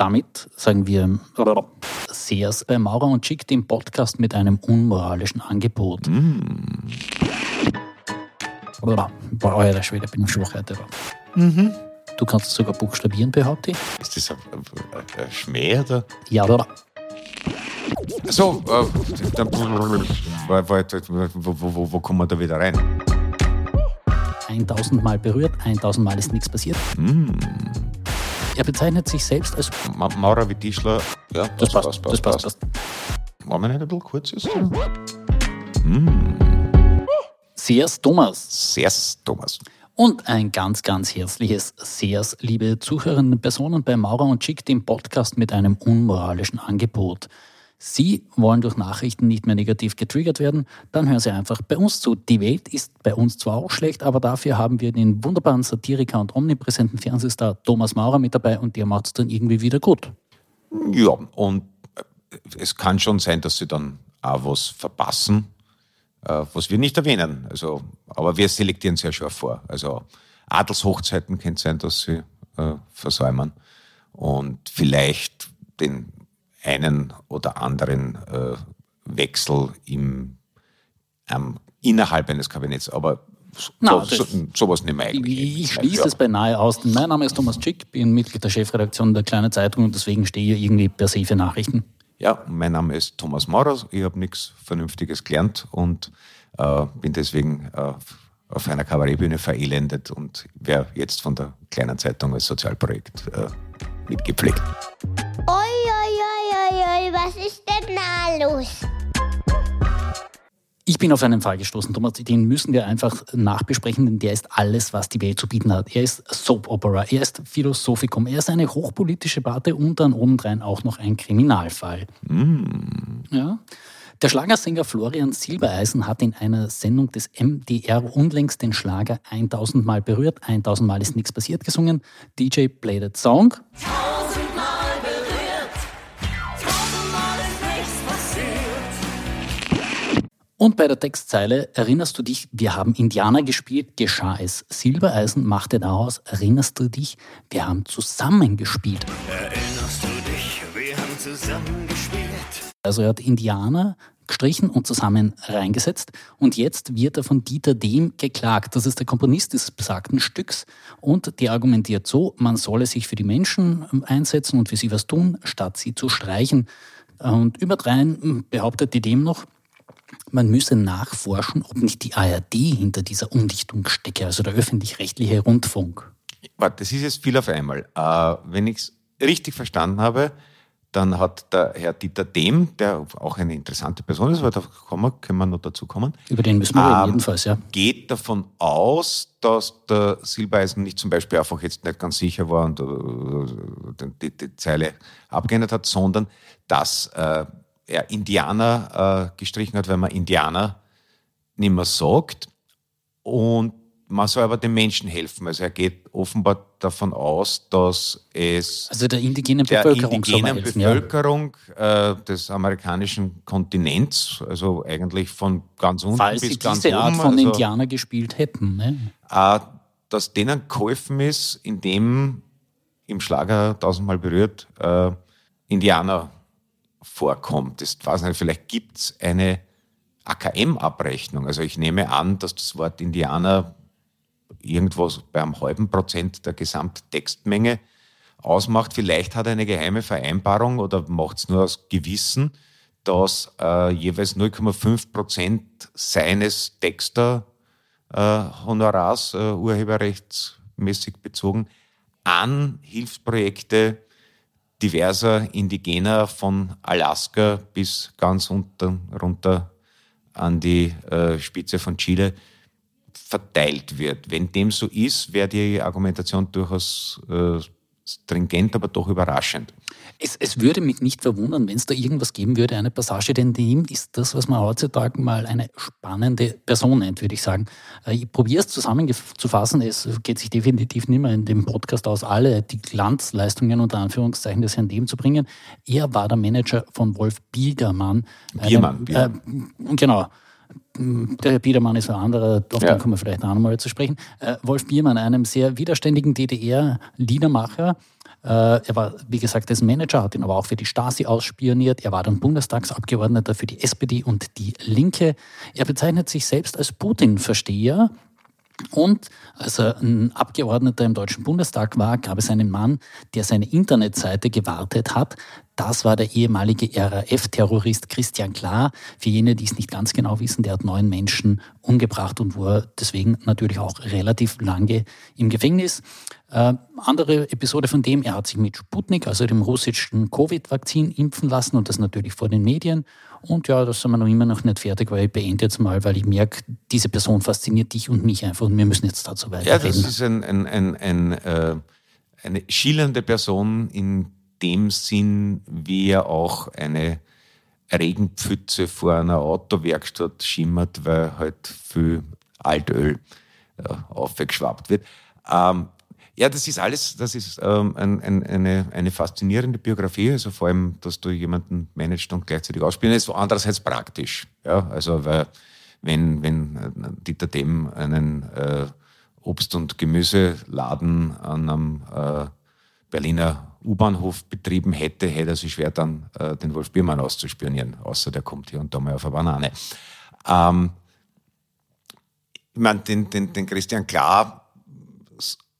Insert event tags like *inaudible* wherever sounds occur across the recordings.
damit sagen wir Sears bei Maurer und Schick den Podcast mit einem unmoralischen Angebot. Mm. Boah, alter Schwede, bin ich schwach heute. Mhm. Du kannst es sogar buchstabieren, behaupte ich. Ist das ein, ein, ein Schmäh oder? Ja, oder? So, äh, dann, wo, wo, wo, wo kommen wir da wieder rein? 1000 Mal berührt, 1000 Mal ist nichts passiert. Mm. Er bezeichnet sich selbst als. Ma Maurer wie Tischler. Ja, Das passt, das passt, passt. War mir nicht ein bisschen kurz jetzt? Sears Thomas. Sehr, Thomas. Und ein ganz, ganz herzliches Sears, liebe Zuhörerinnen und Personen bei Maurer und Schick, dem Podcast mit einem unmoralischen Angebot. Sie wollen durch Nachrichten nicht mehr negativ getriggert werden, dann hören Sie einfach bei uns zu. Die Welt ist bei uns zwar auch schlecht, aber dafür haben wir den wunderbaren Satiriker und omnipräsenten Fernsehstar Thomas Maurer mit dabei und der macht es dann irgendwie wieder gut. Ja, und äh, es kann schon sein, dass sie dann auch was verpassen, äh, was wir nicht erwähnen. Also, aber wir selektieren sehr scharf vor. Also Adelshochzeiten könnte sein, dass sie äh, versäumen. Und vielleicht den einen oder anderen äh, Wechsel im, ähm, innerhalb eines Kabinetts. Aber so, so, sowas nehmen wir eigentlich. Ich, ich schließe Ja. es beinahe aus. Mein Name ist Thomas Schick, bin Mitglied der Chefredaktion der Kleinen Zeitung und deswegen stehe ich irgendwie per se für Nachrichten. Ja, mein Name ist Thomas Maurer. Ich habe nichts Vernünftiges gelernt und äh, bin deswegen äh, auf einer Kabarettbühne verelendet und werde jetzt von der kleinen Zeitung als Sozialprojekt äh, mitgepflegt. Oi, oi, was ist denn da los? Ich bin auf einen Fall gestoßen, Thomas, den müssen wir einfach nachbesprechen, denn der ist alles, was die Welt zu bieten hat. Er ist Soap Opera, er ist Philosophikum, er ist eine hochpolitische Barte und dann obendrein auch noch ein Kriminalfall. Ja. Der Schlagersänger Florian Silbereisen hat in einer Sendung des MDR unlängst den Schlager 1000 Mal berührt, 1000 Mal ist nichts passiert gesungen. DJ played that song. Und bei der Textzeile erinnerst du dich, wir haben Indianer gespielt, geschah es. Silbereisen machte daraus, erinnerst du dich, wir haben zusammen gespielt. Erinnerst du dich, wir haben zusammen gespielt? Also er hat Indianer gestrichen und zusammen reingesetzt. Und jetzt wird er von Dieter Dehm geklagt. Das ist der Komponist dieses besagten Stücks. Und der argumentiert so, man solle sich für die Menschen einsetzen und für sie was tun, statt sie zu streichen. Und überdrein behauptet die Dehm noch, man müsse nachforschen, ob nicht die ARD hinter dieser Umdichtung stecke, also der öffentlich-rechtliche Rundfunk. Warte, das ist jetzt viel auf einmal. Äh, wenn ich es richtig verstanden habe, dann hat der Herr Dieter Dehm, der auch eine interessante Person ist, aber da können wir noch dazu kommen, Über den müssen wir reden, Ähm, jedenfalls, ja. geht davon aus, dass der Silbereisen nicht zum Beispiel einfach jetzt nicht ganz sicher war und äh, die, die Zeile abgeändert hat, sondern dass äh, er Indianer äh, gestrichen hat, weil man Indianer nicht mehr sagt. Und man soll aber den Menschen helfen. Also er geht offenbar davon aus, dass es Also der indigenen der Bevölkerung indigenen helfen, ja. Bevölkerung äh, des amerikanischen Kontinents, also eigentlich von ganz unten Falls bis ganz diese Art oben, von also, Indianer gespielt hätten. Ne? äh, dass denen geholfen ist, indem im Schlager tausendmal berührt äh, Indianer vorkommt. Das weiß nicht, vielleicht gibt es eine AKM-Abrechnung. Also ich nehme an, dass das Wort Indianer irgendwas bei einem halben Prozent der Gesamttextmenge ausmacht. Vielleicht hat er eine geheime Vereinbarung oder macht es nur aus Gewissen, dass äh, jeweils 0,5 Prozent seines Texter äh, Honorars, äh, urheberrechtsmäßig bezogen, an Hilfsprojekte diverser Indigener von Alaska bis ganz unten runter an die äh, Spitze von Chile verteilt wird. Wenn dem so ist, wäre die Argumentation durchaus äh, stringent, aber doch überraschend. Es, es würde mich nicht verwundern, wenn es da irgendwas geben würde, eine Passage, denn dem ist das, was man heutzutage mal eine spannende Person nennt, würde ich sagen. Äh, Ich probiere es zusammenzufassen. Es geht sich definitiv nicht mehr in dem Podcast aus, alle die Glanzleistungen unter Anführungszeichen des Herrn Dem zu bringen. Er war der Manager von Wolf Biedermann. Biermann, Einem, Äh, genau. Der Herr Biedermann ist ein anderer, auf Ja. den kommen wir vielleicht noch einmal zu sprechen. Äh, Wolf Biermann, einem sehr widerständigen DDR-Liedermacher, Äh, er war, wie gesagt, dessen Manager, hat ihn aber auch für die Stasi ausspioniert. Er war dann Bundestagsabgeordneter für die SPD und die Linke. Er bezeichnet sich selbst als Putin-Versteher. Und als er ein Abgeordneter im Deutschen Bundestag war, gab es einen Mann, der seine Internetseite gewartet hat. Das war der ehemalige RAF-Terrorist Christian Klar. Für jene, die es nicht ganz genau wissen, der hat neun Menschen umgebracht und war deswegen natürlich auch relativ lange im Gefängnis. Äh, andere Episode von dem, er hat sich mit Sputnik, also dem russischen Covid-Vakzin, impfen lassen und das natürlich vor den Medien. Und ja, das sind wir noch immer noch nicht fertig, weil ich beende jetzt mal, weil ich merke, diese Person fasziniert dich und mich einfach und wir müssen jetzt dazu weiterreden. Ja, das ist ein, ein, ein, äh, eine schillernde Person in dem Sinn, wie er auch eine Regenpfütze vor einer Autowerkstatt schimmert, weil halt viel Altöl äh, aufgeschwappt wird. Ähm, ja, das ist alles, das ist ähm, ein, ein, eine, eine faszinierende Biografie, also vor allem, dass du jemanden managst und gleichzeitig ausspielst, ist andererseits praktisch. Ja, also, weil, wenn, wenn äh, Dieter Demm einen äh, Obst- und Gemüseladen an einem äh, Berliner U-Bahnhof betrieben hätte, hätte er sich schwer dann äh, den Wolf Biermann auszuspionieren, außer der kommt hier und da mal auf eine Banane. Ähm, ich meine, den, den, den Christian Klar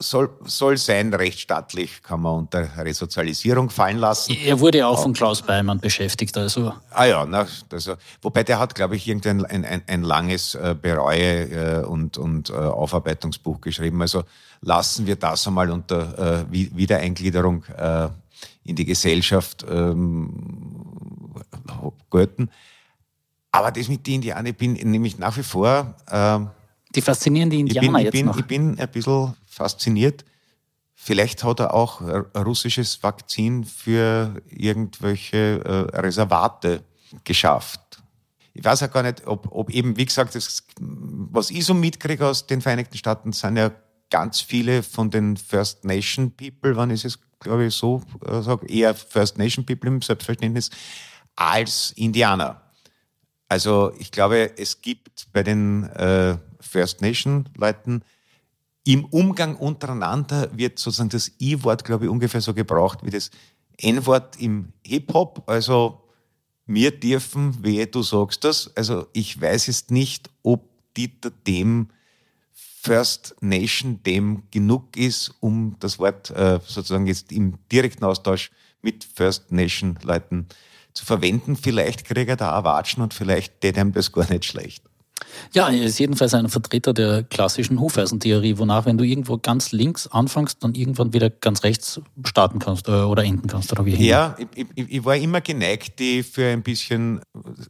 soll, soll sein, rechtsstaatlich kann man unter Resozialisierung fallen lassen. Er wurde auch von Klaus Beimann beschäftigt, also. Ah ja, na, also, wobei der hat, glaube ich, irgendein ein, ein, ein langes äh, Bereue- äh, und, und äh, Aufarbeitungsbuch geschrieben. Also lassen wir das einmal unter äh, Wiedereingliederung äh, in die Gesellschaft ähm, gelten. Aber das mit den Indianern, ich bin nämlich nach wie vor äh, die faszinierende Indianer ich bin, ich bin, jetzt noch. Ich bin ein bisschen fasziniert. Vielleicht hat er auch russisches Vakzin für irgendwelche äh, Reservate geschafft. Ich weiß auch gar nicht, ob, ob eben, wie gesagt, das, was ich so mitkriege aus den Vereinigten Staaten, sind ja ganz viele von den First Nation People, wann ist es, glaube ich, so äh, sage, eher First Nation People im Selbstverständnis, als Indianer. Also ich glaube, es gibt bei den äh, First Nation Leuten im Umgang untereinander wird sozusagen das I-Wort, glaube ich, ungefähr so gebraucht wie das N-Wort im Hip-Hop. Also wir dürfen, wehe, du sagst das. Also ich weiß jetzt nicht, ob Dieter dem First Nation dem genug ist, um das Wort äh, sozusagen jetzt im direkten Austausch mit First Nation Leuten zu verwenden. Vielleicht kriegt er da auch Watschen und vielleicht tät ihm das gar nicht schlecht. Ja, er ist jedenfalls ein Vertreter der klassischen Hufeisentheorie, wonach, wenn du irgendwo ganz links anfängst, dann irgendwann wieder ganz rechts starten kannst äh, oder enden kannst. Oder wie ja, ich, ich, ich, war immer geneigt, die für ein bisschen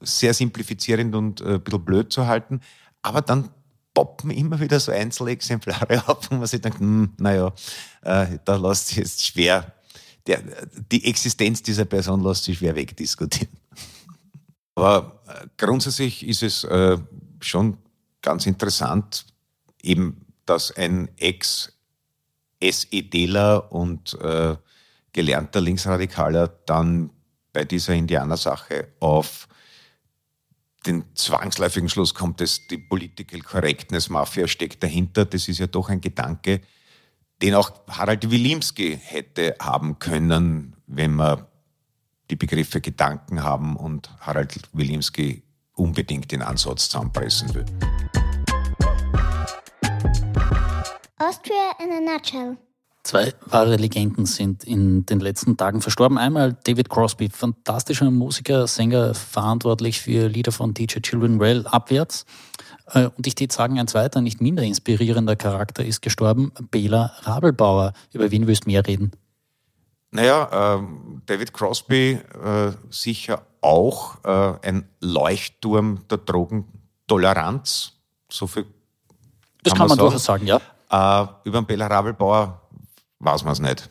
sehr simplifizierend und äh, ein bisschen blöd zu halten, aber dann poppen immer wieder so Einzelexemplare *laughs* auf, wo man sich denkt, hm, naja, äh, da lässt sich jetzt schwer, der, die Existenz dieser Person lässt sich schwer wegdiskutieren. Aber äh, grundsätzlich ist es äh, schon ganz interessant, eben, dass ein Ex-SEDler und äh, gelernter Linksradikaler dann bei dieser Indianersache auf den zwangsläufigen Schluss kommt, dass die Political Correctness Mafia steckt dahinter. Das ist ja doch ein Gedanke, den auch Harald Wilimski hätte haben können, wenn man die Begriffe Gedanken haben und Harald Wilimski unbedingt den Ansatz zusammenpressen will. Austria in a nutshell. Zwei wahre Legenden sind in den letzten Tagen verstorben. Einmal David Crosby, fantastischer Musiker, Sänger, verantwortlich für Lieder von DJ Children Well abwärts. Äh, und ich würde sagen, ein zweiter, nicht minder inspirierender Charakter ist gestorben, Bela Rabelbauer. Über wen willst du mehr reden? Naja, äh, David Crosby äh, sicher auch äh, ein Leuchtturm der Drogentoleranz. So viel das kann, kann man, man durchaus sagen, ja. Äh, über den Bela Rabelbauer weiß man es nicht.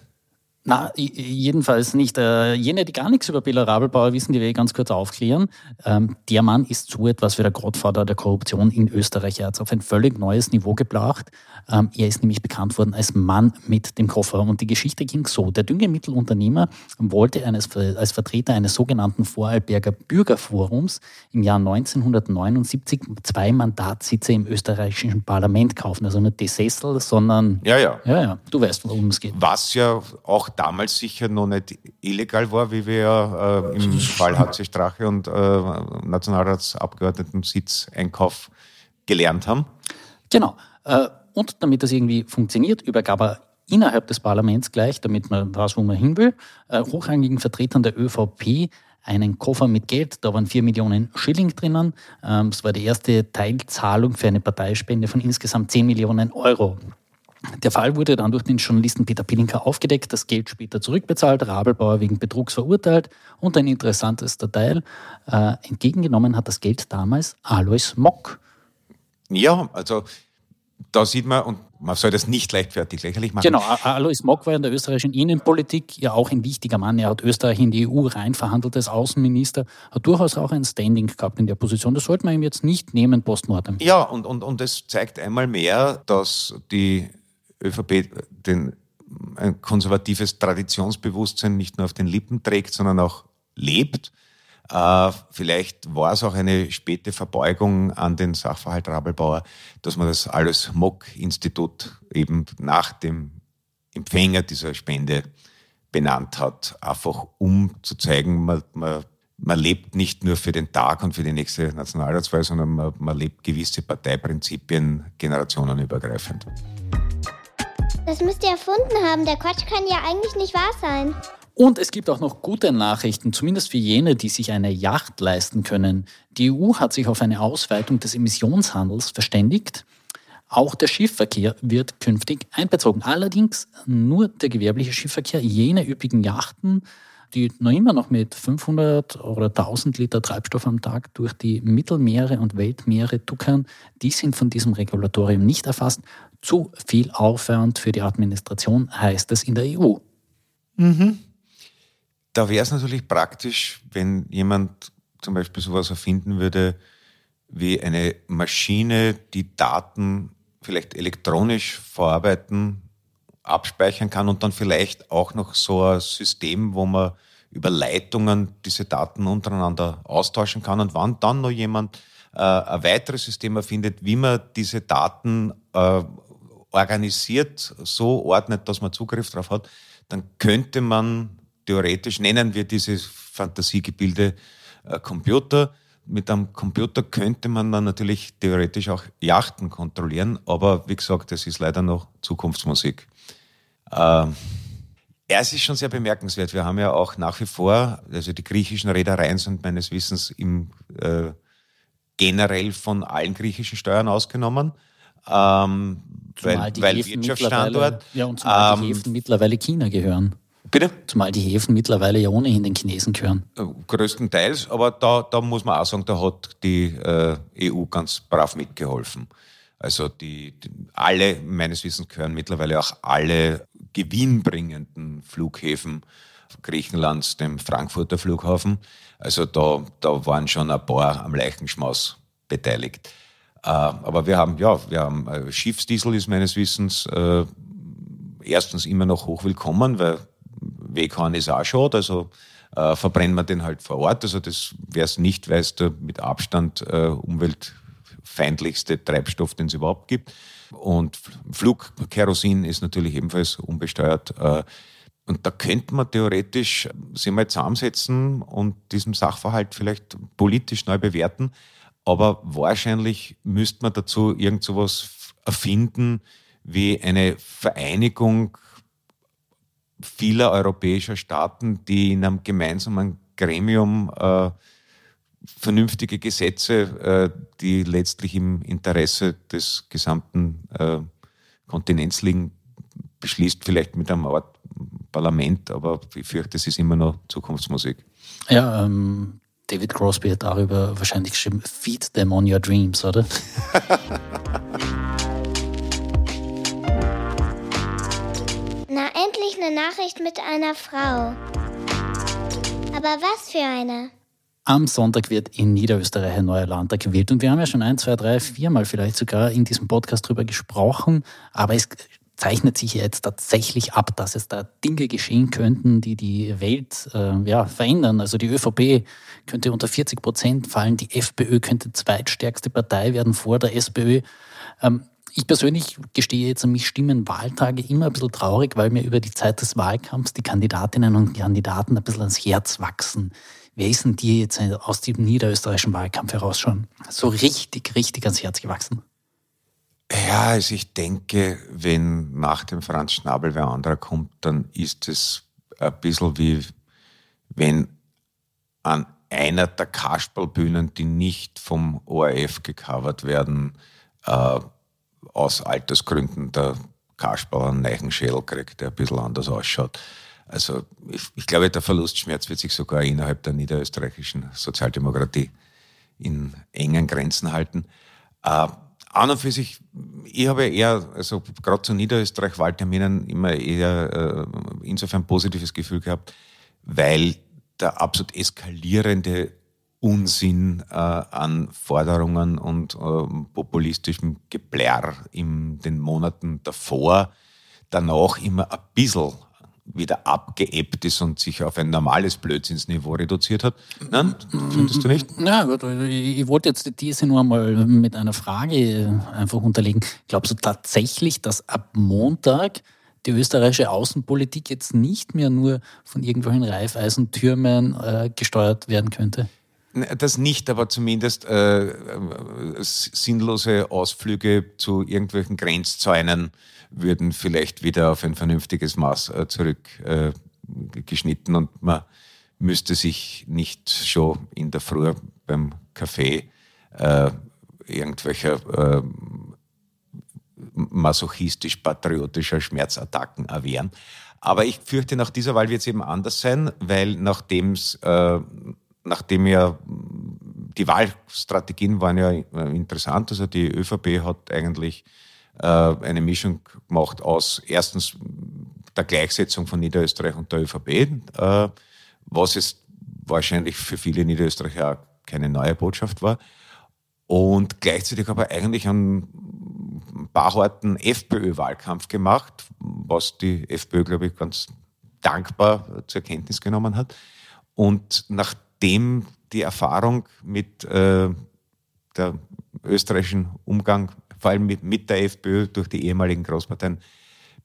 Na, jedenfalls nicht. Äh, jene, die gar nichts über Bela Rabelbauer wissen, die will ich ganz kurz aufklären. Ähm, der Mann ist so etwas wie der Gottvater der Korruption in Österreich. Er hat es auf ein völlig neues Niveau gebracht. Ähm, er ist nämlich bekannt worden als Mann mit dem Koffer. Und die Geschichte ging so. Der Düngemittelunternehmer wollte eines, als Vertreter eines sogenannten Vorarlberger Bürgerforums im Jahr 1979 zwei Mandatssitze im österreichischen Parlament kaufen. Also nicht die Sessel, sondern... Ja, ja. Ja, ja. Du weißt, worum es geht. Was ja auch damals sicher noch nicht illegal war, wie wir ja äh, im *laughs* Fall HC Strache und äh, Nationalratsabgeordneten Sitzeinkauf gelernt haben. Genau. Äh, und damit das irgendwie funktioniert, übergab er innerhalb des Parlaments gleich, damit man weiß, wo man hin will, äh, hochrangigen Vertretern der ÖVP einen Koffer mit Geld. Da waren vier Millionen Schilling drinnen. Ähm, es war die erste Teilzahlung für eine Parteispende von insgesamt zehn Millionen Euro. Der Fall wurde dann durch den Journalisten Peter Pilinka aufgedeckt, das Geld später zurückbezahlt, Rabelbauer wegen Betrugs verurteilt und ein interessantes Detail, äh, entgegengenommen hat das Geld damals Alois Mock. Ja, also da sieht man, und man soll das nicht leichtfertig lächerlich machen. Genau, Alois Mock war in der österreichischen Innenpolitik ja auch ein wichtiger Mann. Er hat Österreich in die EU rein verhandelt als Außenminister, hat durchaus auch ein Standing gehabt in der Position. Das sollte man ihm jetzt nicht nehmen postmortem. Ja, und, und, und es zeigt einmal mehr, dass die ÖVP den, ein konservatives Traditionsbewusstsein nicht nur auf den Lippen trägt, sondern auch lebt. Äh, vielleicht war es auch eine späte Verbeugung an den Sachverhalt Rabelbauer, dass man das alles Mock-Institut eben nach dem Empfänger dieser Spende benannt hat, einfach um zu zeigen, man, man, man lebt nicht nur für den Tag und für die nächste Nationalratswahl, sondern man, man lebt gewisse Parteiprinzipien generationenübergreifend. Das müsst ihr erfunden haben. Der Quatsch kann ja eigentlich nicht wahr sein. Und es gibt auch noch gute Nachrichten, zumindest für jene, die sich eine Yacht leisten können. Die EU hat sich auf eine Ausweitung des Emissionshandels verständigt. Auch der Schiffverkehr wird künftig einbezogen. Allerdings nur der gewerbliche Schiffverkehr, jene üppigen Yachten, die noch immer noch mit 500 oder 1000 Liter Treibstoff am Tag durch die Mittelmeere und Weltmeere tuckern, die sind von diesem Regulatorium nicht erfasst. Zu viel Aufwand für die Administration heißt es in der EU. Mhm. Da wäre es natürlich praktisch, wenn jemand zum Beispiel sowas erfinden würde, wie eine Maschine, die Daten vielleicht elektronisch verarbeiten, abspeichern kann und dann vielleicht auch noch so ein System, wo man über Leitungen diese Daten untereinander austauschen kann. Und wann dann noch jemand äh, ein weiteres System erfindet, wie man diese Daten äh, organisiert, so ordnet, dass man Zugriff darauf hat, dann könnte man theoretisch, nennen wir diese Fantasiegebilde äh, Computer, mit einem Computer könnte man dann natürlich theoretisch auch Yachten kontrollieren, aber wie gesagt, das ist leider noch Zukunftsmusik. Ähm, es ist schon sehr bemerkenswert. Wir haben ja auch nach wie vor, also die griechischen Reedereien sind meines Wissens im, äh, generell von allen griechischen Steuern ausgenommen. Ähm, weil, weil Wirtschaftsstandort. Ja, und zumal ähm, die Häfen mittlerweile China gehören. Bitte? Zumal die Häfen mittlerweile ja ohnehin den Chinesen gehören. Äh, größtenteils, aber da, da muss man auch sagen, da hat die äh, EU ganz brav mitgeholfen. Also die, die, alle, meines Wissens gehören mittlerweile auch alle gewinnbringenden Flughäfen Griechenlands dem Frankfurter Flughafen. Also da, da waren schon ein paar am Leichenschmaus beteiligt. Äh, aber wir haben, ja, wir haben äh, Schiffsdiesel ist meines Wissens äh, erstens immer noch hochwillkommen, weil Weghorn ist auch schon, also äh, verbrennen wir den halt vor Ort. Also das wäre es nicht, weil es da mit Abstand äh, umweltfeindlichste Treibstoff, den es überhaupt gibt. Und Flugkerosin ist natürlich ebenfalls unbesteuert. Äh, und da könnte man theoretisch sich mal zusammensetzen und diesen Sachverhalt vielleicht politisch neu bewerten. Aber wahrscheinlich müsste man dazu irgend sowas erfinden wie eine Vereinigung vieler europäischer Staaten, die in einem gemeinsamen Gremium äh, vernünftige Gesetze, äh, die letztlich im Interesse des gesamten äh, Kontinents liegen, beschließt, vielleicht mit einem Art Parlament, aber ich fürchte, es ist immer noch Zukunftsmusik. Ja, ähm, David Crosby hat darüber wahrscheinlich geschrieben, Feed them on your dreams, oder? *laughs* Na, endlich eine Nachricht mit einer Frau. Aber was für eine? Am Sonntag wird in Niederösterreich ein neuer Landtag gewählt. Und wir haben ja schon ein, zwei, drei, viermal vielleicht sogar in diesem Podcast darüber gesprochen. Aber es zeichnet sich jetzt tatsächlich ab, dass es da Dinge geschehen könnten, die die Welt äh, ja, verändern. Also die ÖVP könnte unter 40 Prozent fallen, die FPÖ könnte zweitstärkste Partei werden vor der SPÖ. Ähm, Ich persönlich gestehe jetzt, mich stimmen Wahltage immer ein bisschen traurig, weil mir über die Zeit des Wahlkampfs die Kandidatinnen und Kandidaten ein bisschen ans Herz wachsen. Wer ist denn dir jetzt aus dem niederösterreichischen Wahlkampf heraus schon so richtig, richtig ans Herz gewachsen? Ja, also ich denke, wenn nach dem Franz Schnabel wer anderer kommt, dann ist es ein bisschen wie wenn an einer der Kasperlbühnen, die nicht vom ORF gecovert werden, äh, aus Altersgründen der Kasperl einen Neichenschädel kriegt, der ein bisschen anders ausschaut. Also ich, ich, glaube, der Verlustschmerz wird sich sogar innerhalb der niederösterreichischen Sozialdemokratie in engen Grenzen halten. Äh, an und für sich, ich habe eher, also gerade zu Niederösterreich-Wahlterminen immer eher äh, insofern positives Gefühl gehabt, weil der absolut eskalierende Unsinn äh, an Forderungen und äh, populistischem Geplärr in den Monaten davor, danach immer ein bisschen wieder abgeebbt ist und sich auf ein normales Blödsinnsniveau reduziert hat. Nein, findest du nicht? Ja, gut, ich wollte jetzt die These nur einmal mit einer Frage einfach unterlegen. Glaubst du tatsächlich, dass ab Montag die österreichische Außenpolitik jetzt nicht mehr nur von irgendwelchen Reifeisentürmen äh, gesteuert werden könnte? Das nicht, aber zumindest äh, äh, sinnlose Ausflüge zu irgendwelchen Grenzzäunen würden vielleicht wieder auf ein vernünftiges Maß äh, zurückgeschnitten äh, und man müsste sich nicht schon in der Früh beim Kaffee äh, irgendwelcher äh, masochistisch-patriotischer Schmerzattacken erwehren. Aber ich fürchte, nach dieser Wahl wird es eben anders sein, weil äh, nachdem ja die Wahlstrategien waren ja äh, interessant, also die ÖVP hat eigentlich eine Mischung gemacht aus erstens der Gleichsetzung von Niederösterreich und der ÖVP, äh, was es wahrscheinlich für viele Niederösterreicher auch keine neue Botschaft war. Und gleichzeitig aber eigentlich einen paar harten FPÖ-Wahlkampf gemacht, was die FPÖ, glaube ich, ganz dankbar zur Kenntnis genommen hat. Und nachdem die Erfahrung mit äh, der österreichischen Umgang vor allem mit, mit der FPÖ durch die ehemaligen Großparteien,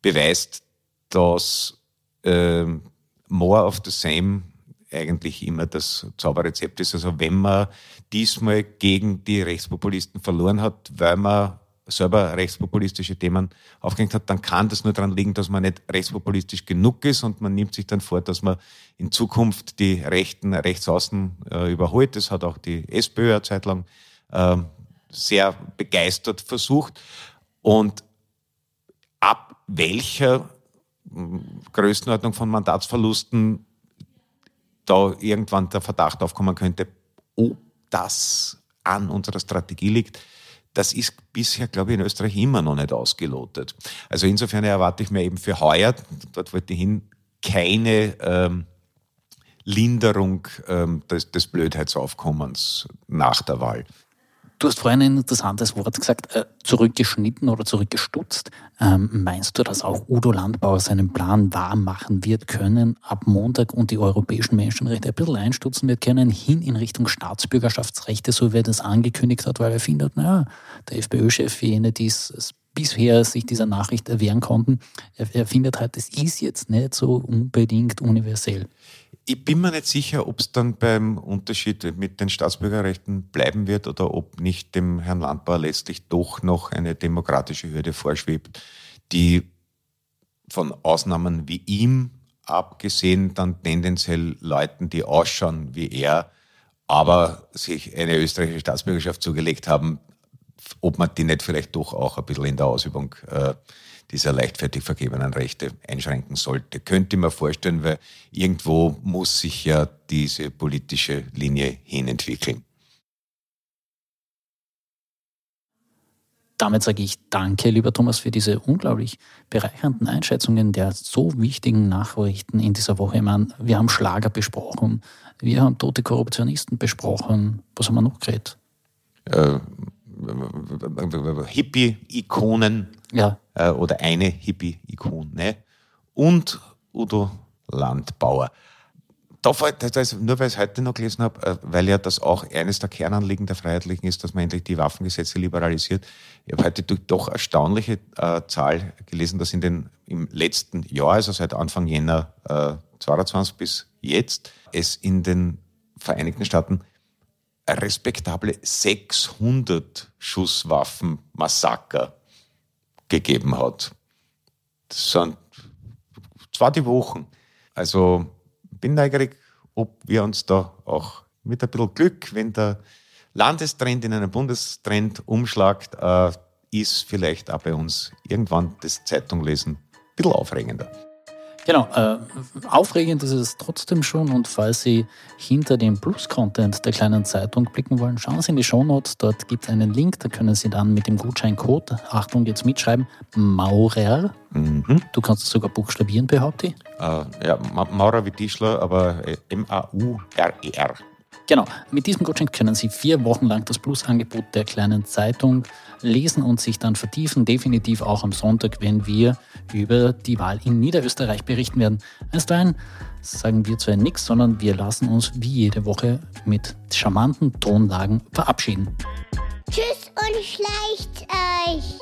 beweist, dass äh, more of the same eigentlich immer das Zauberrezept ist. Also wenn man diesmal gegen die Rechtspopulisten verloren hat, weil man selber rechtspopulistische Themen aufgehängt hat, dann kann das nur daran liegen, dass man nicht rechtspopulistisch genug ist und man nimmt sich dann vor, dass man in Zukunft die Rechten rechtsaußen äh, überholt. Das hat auch die SPÖ eine Zeit lang äh, sehr begeistert versucht. Und ab welcher hm, Größenordnung von Mandatsverlusten da irgendwann der Verdacht aufkommen könnte, ob das an unserer Strategie liegt, das ist bisher, glaube ich, in Österreich immer noch nicht ausgelotet. Also insofern erwarte ich mir eben für heuer, dort wollte ich hin, keine ähm, Linderung ähm, des, des Blödheitsaufkommens nach der Wahl. Du hast vorhin ein interessantes Wort gesagt, äh, zurückgeschnitten oder zurückgestutzt. Ähm, meinst du, dass auch Udo Landbauer seinen Plan wahr machen wird können, ab Montag und die europäischen Menschenrechte ein bisschen einstutzen wird können, hin in Richtung Staatsbürgerschaftsrechte, so wie er das angekündigt hat, weil er findet, naja, der FPÖ-Chef, jene, die es bisher sich dieser Nachricht erwehren konnten, er, er findet halt, es ist jetzt nicht so unbedingt universell. Ich bin mir nicht sicher, ob es dann beim Unterschied mit den Staatsbürgerrechten bleiben wird oder ob nicht dem Herrn Landbauer letztlich doch noch eine demokratische Hürde vorschwebt, die von Ausnahmen wie ihm abgesehen dann tendenziell Leuten, die ausschauen wie er, aber sich eine österreichische Staatsbürgerschaft zugelegt haben, ob man die nicht vielleicht doch auch ein bisschen in der Ausübung äh, dieser leichtfertig vergebenen Rechte einschränken sollte. Könnte man vorstellen, weil irgendwo muss sich ja diese politische Linie hinentwickeln. Damit sage ich danke, lieber Thomas, für diese unglaublich bereichernden Einschätzungen der so wichtigen Nachrichten in dieser Woche. Ich meine, wir haben Schlager besprochen, wir haben tote Korruptionisten besprochen. Was haben wir noch geredet? Äh, Hippie-Ikonen ja. Äh, oder eine Hippie-Ikone und Udo Landbauer. da fällt, das, nur weil ich es heute noch gelesen habe, äh, weil ja das auch eines der Kernanliegen der Freiheitlichen ist, dass man endlich die Waffengesetze liberalisiert. Ich habe heute doch erstaunliche äh, Zahl gelesen, dass in den, im letzten Jahr, also seit Anfang Jänner äh, 22 bis jetzt, es in den Vereinigten Staaten respektable 600 Schusswaffen-Massaker gegeben hat. Das sind zwar die Wochen. Also bin neugierig, ob wir uns da auch mit ein bisschen Glück, wenn der Landestrend in einen Bundestrend umschlagt, äh, ist vielleicht auch bei uns irgendwann das Zeitunglesen ein bisschen aufregender. Genau, äh, aufregend ist es trotzdem schon und falls Sie hinter dem Plus-Content der kleinen Zeitung blicken wollen, schauen Sie in die Shownotes, dort gibt es einen Link, da können Sie dann mit dem Gutscheincode, Achtung jetzt mitschreiben, Maurer, mhm. du kannst es sogar buchstabieren, behaupte ich. Äh, ja, Maurer wie Tischler, aber äh, M-A-U-R-E-R. Genau, mit diesem Gutschein können Sie vier Wochen lang das Plus-Angebot der kleinen Zeitung lesen und sich dann vertiefen. Definitiv auch am Sonntag, wenn wir über die Wahl in Niederösterreich berichten werden. Einst dahin sagen wir zwar nichts, sondern wir lassen uns wie jede Woche mit charmanten Tonlagen verabschieden. Tschüss und schleicht euch!